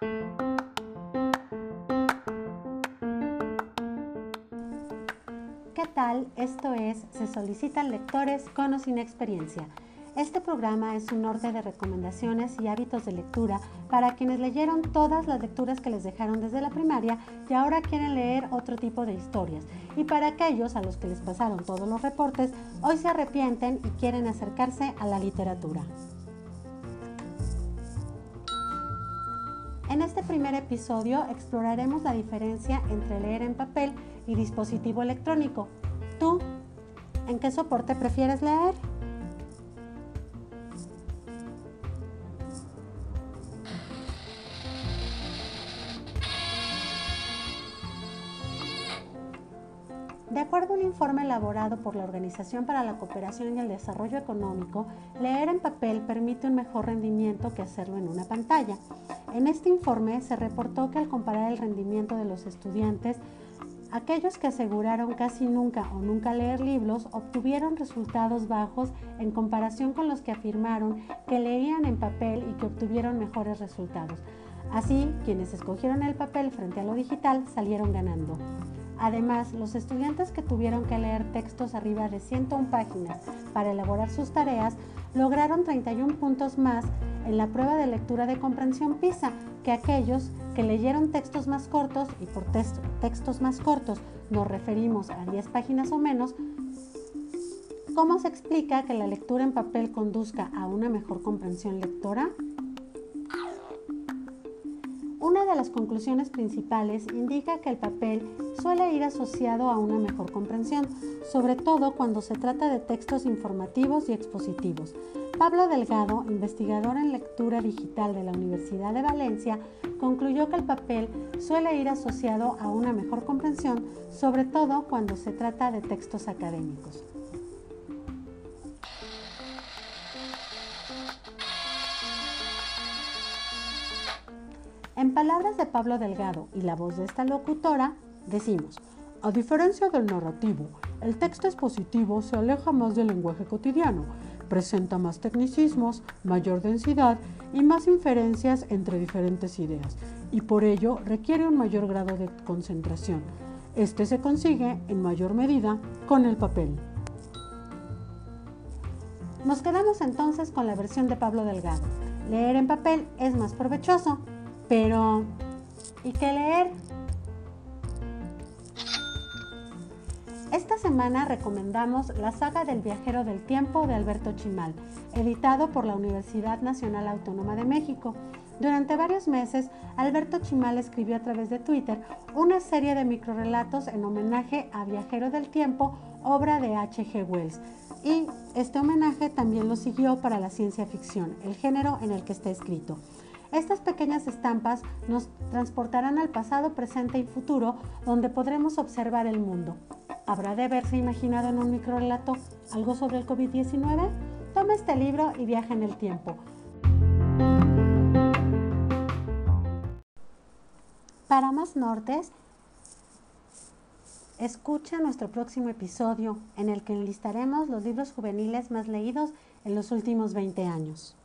¿Qué tal? Esto es Se solicitan lectores con o sin experiencia. Este programa es un orden de recomendaciones y hábitos de lectura para quienes leyeron todas las lecturas que les dejaron desde la primaria y ahora quieren leer otro tipo de historias. Y para aquellos a los que les pasaron todos los reportes, hoy se arrepienten y quieren acercarse a la literatura. En este primer episodio exploraremos la diferencia entre leer en papel y dispositivo electrónico. ¿Tú en qué soporte prefieres leer? De acuerdo a un informe elaborado por la Organización para la Cooperación y el Desarrollo Económico, leer en papel permite un mejor rendimiento que hacerlo en una pantalla. En este informe se reportó que al comparar el rendimiento de los estudiantes, aquellos que aseguraron casi nunca o nunca leer libros obtuvieron resultados bajos en comparación con los que afirmaron que leían en papel y que obtuvieron mejores resultados. Así, quienes escogieron el papel frente a lo digital salieron ganando. Además, los estudiantes que tuvieron que leer textos arriba de 101 páginas para elaborar sus tareas lograron 31 puntos más en la prueba de lectura de comprensión PISA que aquellos que leyeron textos más cortos y por textos más cortos nos referimos a 10 páginas o menos. ¿Cómo se explica que la lectura en papel conduzca a una mejor comprensión lectora? Una de las conclusiones principales indica que el papel suele ir asociado a una mejor comprensión, sobre todo cuando se trata de textos informativos y expositivos. Pablo Delgado, investigador en lectura digital de la Universidad de Valencia, concluyó que el papel suele ir asociado a una mejor comprensión, sobre todo cuando se trata de textos académicos. En palabras de Pablo Delgado y la voz de esta locutora, decimos, a diferencia del narrativo, el texto expositivo se aleja más del lenguaje cotidiano, presenta más tecnicismos, mayor densidad y más inferencias entre diferentes ideas, y por ello requiere un mayor grado de concentración. Este se consigue, en mayor medida, con el papel. Nos quedamos entonces con la versión de Pablo Delgado. Leer en papel es más provechoso, pero, ¿y qué leer? Semana recomendamos la saga del viajero del tiempo de Alberto Chimal, editado por la Universidad Nacional Autónoma de México. Durante varios meses, Alberto Chimal escribió a través de Twitter una serie de microrelatos en homenaje a Viajero del Tiempo, obra de H.G. Wells. Y este homenaje también lo siguió para la ciencia ficción, el género en el que está escrito. Estas pequeñas estampas nos transportarán al pasado, presente y futuro, donde podremos observar el mundo. ¿Habrá de haberse imaginado en un microrelato algo sobre el COVID-19? Toma este libro y viaja en el tiempo. Para más nortes, escucha nuestro próximo episodio en el que enlistaremos los libros juveniles más leídos en los últimos 20 años.